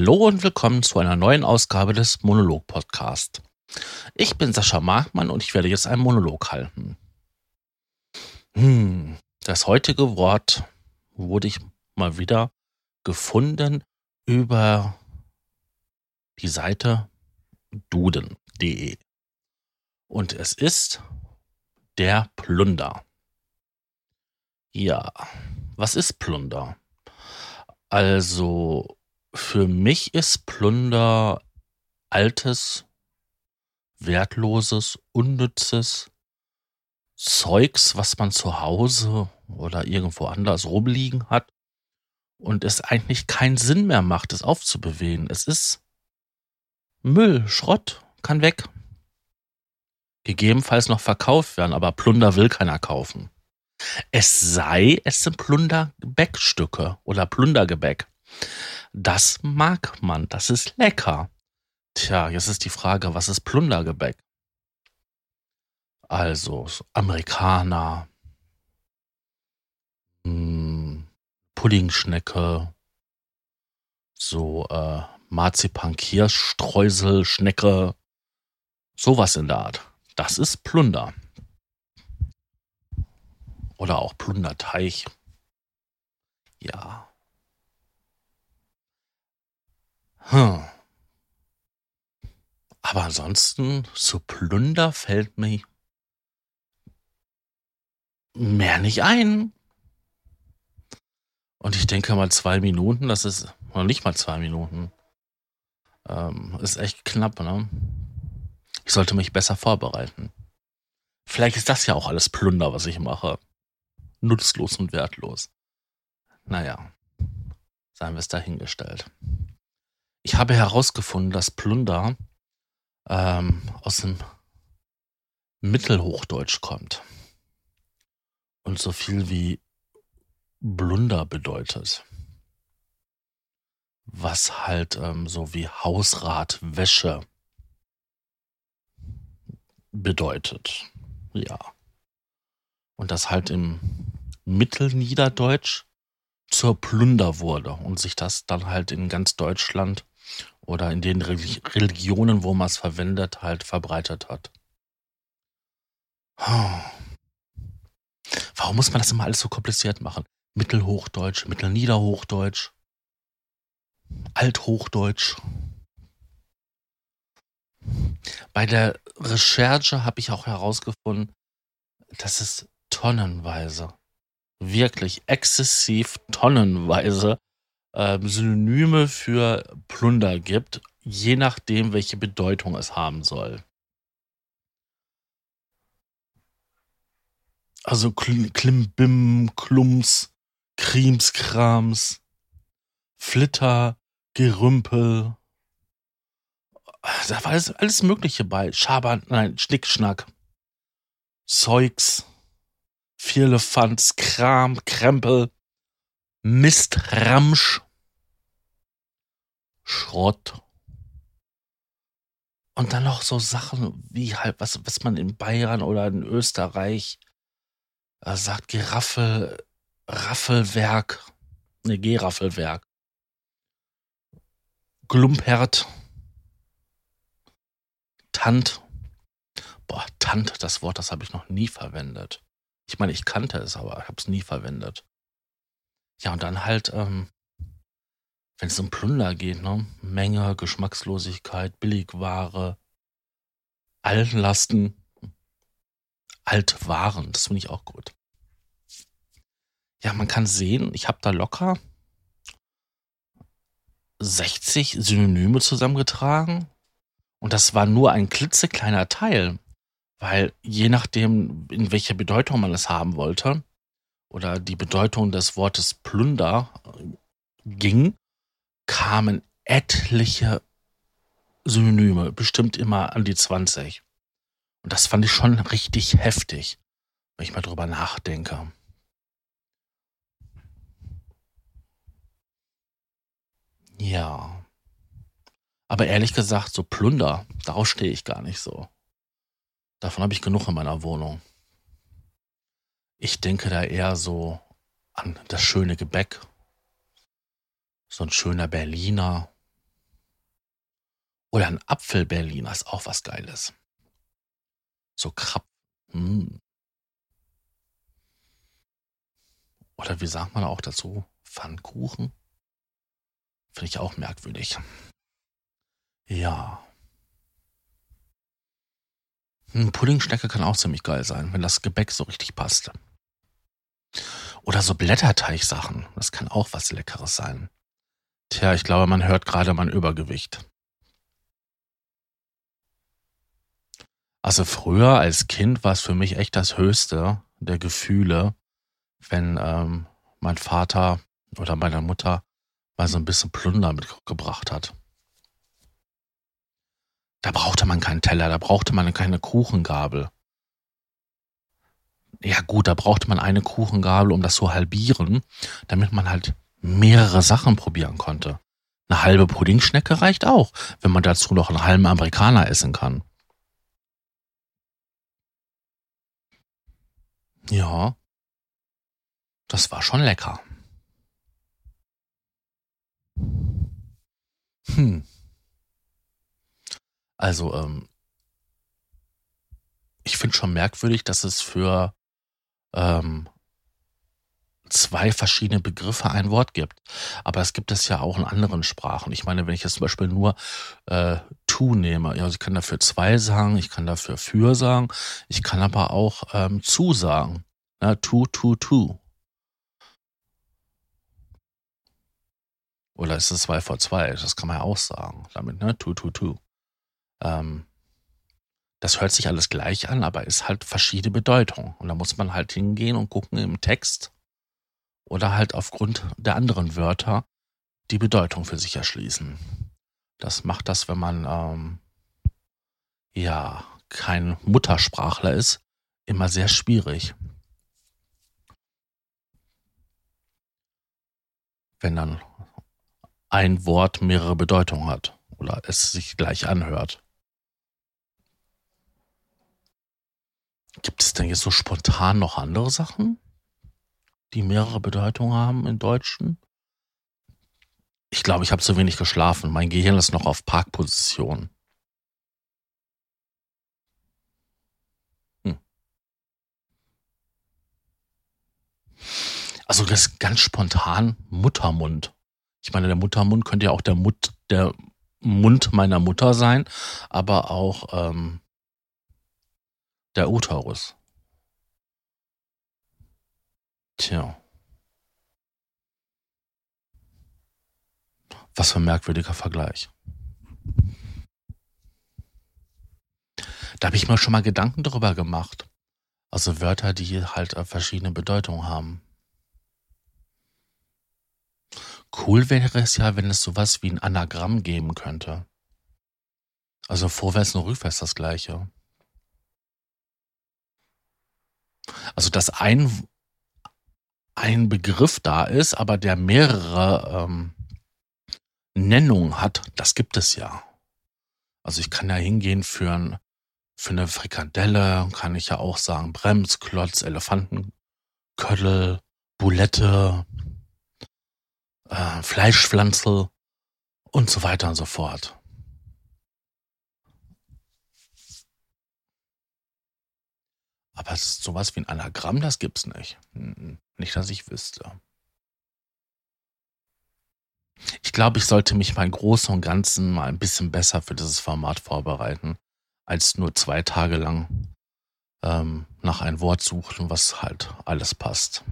Hallo und willkommen zu einer neuen Ausgabe des Monolog-Podcast. Ich bin Sascha Markmann und ich werde jetzt einen Monolog halten. Hm, das heutige Wort wurde ich mal wieder gefunden über die Seite duden.de. Und es ist der Plunder. Ja, was ist Plunder? Also, für mich ist Plunder altes, wertloses, unnützes Zeugs, was man zu Hause oder irgendwo anders rumliegen hat und es eigentlich keinen Sinn mehr macht, es aufzubewegen. Es ist Müll, Schrott, kann weg. Gegebenenfalls noch verkauft werden, aber Plunder will keiner kaufen. Es sei, es sind Plundergebäckstücke oder Plundergebäck. Das mag man, das ist lecker. Tja, jetzt ist die Frage, was ist Plundergebäck? Also Amerikaner, hm, Puddingschnecke, so äh, Marzipan-Kirschstreusel, Schnecke, sowas in der Art. Das ist Plunder. Oder auch Plunderteich. Ja. Hm. Aber ansonsten, zu Plunder fällt mir mehr nicht ein. Und ich denke mal zwei Minuten, das ist noch nicht mal zwei Minuten. Ähm, ist echt knapp, ne? Ich sollte mich besser vorbereiten. Vielleicht ist das ja auch alles Plunder, was ich mache nutzlos und wertlos. Naja, seien wir es dahingestellt. Ich habe herausgefunden, dass Plunder ähm, aus dem Mittelhochdeutsch kommt und so viel wie Blunder bedeutet. Was halt ähm, so wie Hausrat, Wäsche bedeutet. Ja. Und das halt im Mittelniederdeutsch zur Plunder wurde und sich das dann halt in ganz Deutschland oder in den Religionen, wo man es verwendet, halt verbreitet hat. Warum muss man das immer alles so kompliziert machen? Mittelhochdeutsch, Mittelniederhochdeutsch, Althochdeutsch. Bei der Recherche habe ich auch herausgefunden, dass es tonnenweise wirklich exzessiv tonnenweise äh, Synonyme für Plunder gibt, je nachdem, welche Bedeutung es haben soll. Also Klimbim, Klums, Krimskrams, Flitter, Gerümpel. Da war alles, alles Mögliche bei. Schabern, nein, Schnickschnack. Zeugs. Vierlefanz, Kram, Krempel, Mist, Ramsch, Schrott. Und dann noch so Sachen wie halt, was, was man in Bayern oder in Österreich äh, sagt, Geraffel, Raffelwerk, ne, Geraffelwerk. Glumpert, Tant. Boah, Tant, das Wort, das habe ich noch nie verwendet. Ich meine, ich kannte es, aber ich habe es nie verwendet. Ja, und dann halt, ähm, wenn es um Plunder geht, ne? Menge, Geschmackslosigkeit, Billigware, Altlasten, Altwaren, das finde ich auch gut. Ja, man kann sehen, ich habe da locker 60 Synonyme zusammengetragen und das war nur ein klitzekleiner Teil. Weil je nachdem, in welcher Bedeutung man es haben wollte, oder die Bedeutung des Wortes Plunder ging, kamen etliche Synonyme, bestimmt immer an die 20. Und das fand ich schon richtig heftig, wenn ich mal drüber nachdenke. Ja. Aber ehrlich gesagt, so Plunder, darauf stehe ich gar nicht so. Davon habe ich genug in meiner Wohnung. Ich denke da eher so an das schöne Gebäck. So ein schöner Berliner Oder ein Apfelberliner ist auch was Geiles. So Krab. Hm. Oder wie sagt man auch dazu? Pfannkuchen? Finde ich auch merkwürdig. Ja. Ein Puddingschnecke kann auch ziemlich geil sein, wenn das Gebäck so richtig passt. Oder so Blätterteigsachen. Das kann auch was Leckeres sein. Tja, ich glaube, man hört gerade mein Übergewicht. Also früher als Kind war es für mich echt das Höchste der Gefühle, wenn ähm, mein Vater oder meine Mutter mal so ein bisschen Plunder mitgebracht hat. Da brauchte man keinen Teller, da brauchte man keine Kuchengabel. Ja gut, da brauchte man eine Kuchengabel, um das zu halbieren, damit man halt mehrere Sachen probieren konnte. Eine halbe Puddingschnecke reicht auch, wenn man dazu noch einen halben Amerikaner essen kann. Ja, das war schon lecker. Hm. Also, ähm, ich finde schon merkwürdig, dass es für ähm, zwei verschiedene Begriffe ein Wort gibt. Aber es gibt es ja auch in anderen Sprachen. Ich meine, wenn ich jetzt zum Beispiel nur äh, to nehme, ja, also ich kann dafür zwei sagen, ich kann dafür für sagen, ich kann aber auch ähm, zu sagen. Ja, to, to, to. Oder ist es zwei vor zwei? Das kann man ja auch sagen. Damit, ne? To, to, to. Ähm, das hört sich alles gleich an, aber ist halt verschiedene Bedeutung. Und da muss man halt hingehen und gucken im Text oder halt aufgrund der anderen Wörter die Bedeutung für sich erschließen. Das macht das, wenn man ähm, ja kein Muttersprachler ist, immer sehr schwierig. Wenn dann ein Wort mehrere Bedeutungen hat oder es sich gleich anhört. Gibt es denn jetzt so spontan noch andere Sachen, die mehrere Bedeutungen haben im Deutschen? Ich glaube, ich habe zu wenig geschlafen. Mein Gehirn ist noch auf Parkposition. Hm. Also das ist ganz spontan Muttermund. Ich meine, der Muttermund könnte ja auch der, Mut, der Mund meiner Mutter sein, aber auch ähm, der Uterus. Tja. Was für ein merkwürdiger Vergleich. Da habe ich mir schon mal Gedanken darüber gemacht. Also Wörter, die halt verschiedene Bedeutungen haben. Cool wäre es ja, wenn es sowas wie ein Anagramm geben könnte. Also vorwärts und rückwärts das gleiche. Also dass ein, ein Begriff da ist, aber der mehrere ähm, Nennungen hat, das gibt es ja. Also ich kann ja hingehen für, ein, für eine Frikadelle, kann ich ja auch sagen Bremsklotz, Elefantenköttel, Boulette, äh, Fleischpflanzel und so weiter und so fort. Aber sowas wie ein Anagramm, das gibt's nicht. Nicht, dass ich wüsste. Ich glaube, ich sollte mich mal Großen und Ganzen mal ein bisschen besser für dieses Format vorbereiten, als nur zwei Tage lang ähm, nach einem Wort suchen, was halt alles passt.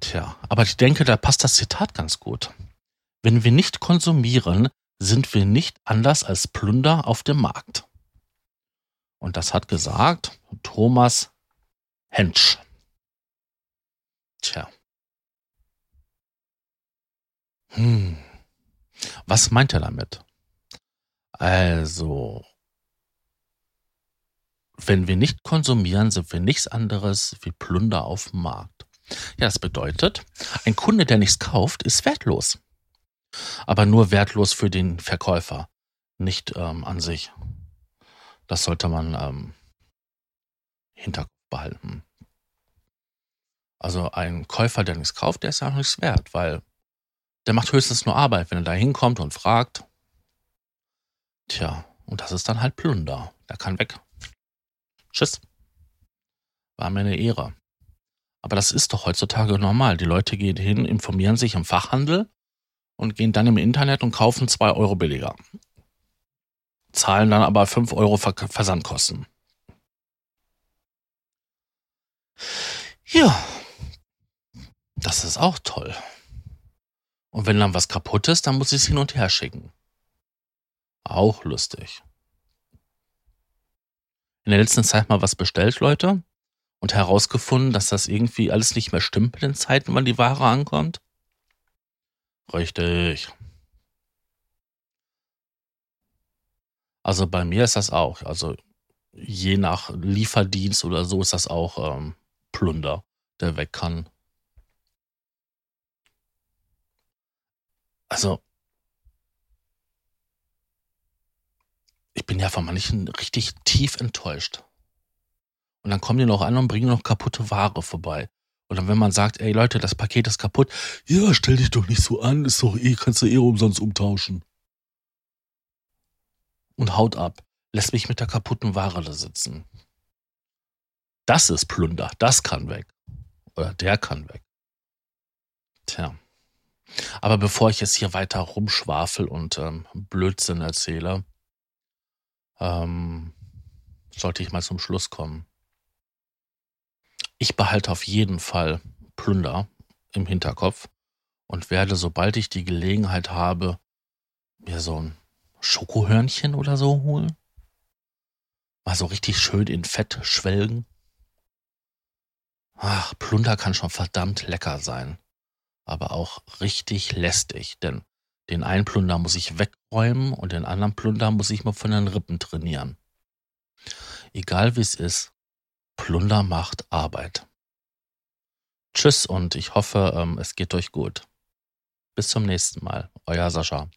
Tja, aber ich denke, da passt das Zitat ganz gut. Wenn wir nicht konsumieren, sind wir nicht anders als Plunder auf dem Markt. Und das hat gesagt Thomas Hensch. Tja. Hm. Was meint er damit? Also, wenn wir nicht konsumieren, sind wir nichts anderes wie Plunder auf dem Markt. Ja, das bedeutet, ein Kunde, der nichts kauft, ist wertlos. Aber nur wertlos für den Verkäufer, nicht ähm, an sich. Das sollte man ähm, Hinterkopf behalten. Also ein Käufer, der nichts kauft, der ist ja auch nichts wert, weil Der macht höchstens nur Arbeit, wenn er da hinkommt und fragt. Tja, und das ist dann halt Plunder. Der kann weg. Tschüss. War mir eine Ehre. Aber das ist doch heutzutage normal. Die Leute gehen hin, informieren sich im Fachhandel und gehen dann im Internet und kaufen zwei Euro billiger. Zahlen dann aber fünf Euro Versandkosten. Ja, das ist auch toll. Und wenn dann was kaputt ist, dann muss ich es hin und her schicken. Auch lustig. In der letzten Zeit mal was bestellt, Leute, und herausgefunden, dass das irgendwie alles nicht mehr stimmt mit den Zeiten, wann die Ware ankommt. Richtig. Also bei mir ist das auch. Also je nach Lieferdienst oder so ist das auch ähm, Plunder, der weg kann. Also, ich bin ja von manchen richtig tief enttäuscht. Und dann kommen die noch an und bringen noch kaputte Ware vorbei. Und dann, wenn man sagt, ey Leute, das Paket ist kaputt, ja, stell dich doch nicht so an, ist doch eh, kannst du eh umsonst umtauschen. Und haut ab, lässt mich mit der kaputten Ware da sitzen. Das ist Plunder, das kann weg. Oder der kann weg. Tja. Aber bevor ich jetzt hier weiter rumschwafel und ähm, Blödsinn erzähle, ähm, sollte ich mal zum Schluss kommen. Ich behalte auf jeden Fall Plunder im Hinterkopf und werde, sobald ich die Gelegenheit habe, mir so ein Schokohörnchen oder so holen. Mal so richtig schön in Fett schwelgen. Ach, Plunder kann schon verdammt lecker sein aber auch richtig lästig, denn den einen Plunder muss ich wegräumen und den anderen Plunder muss ich mal von den Rippen trainieren. Egal wie es ist, Plunder macht Arbeit. Tschüss und ich hoffe, ähm, es geht euch gut. Bis zum nächsten Mal. Euer Sascha.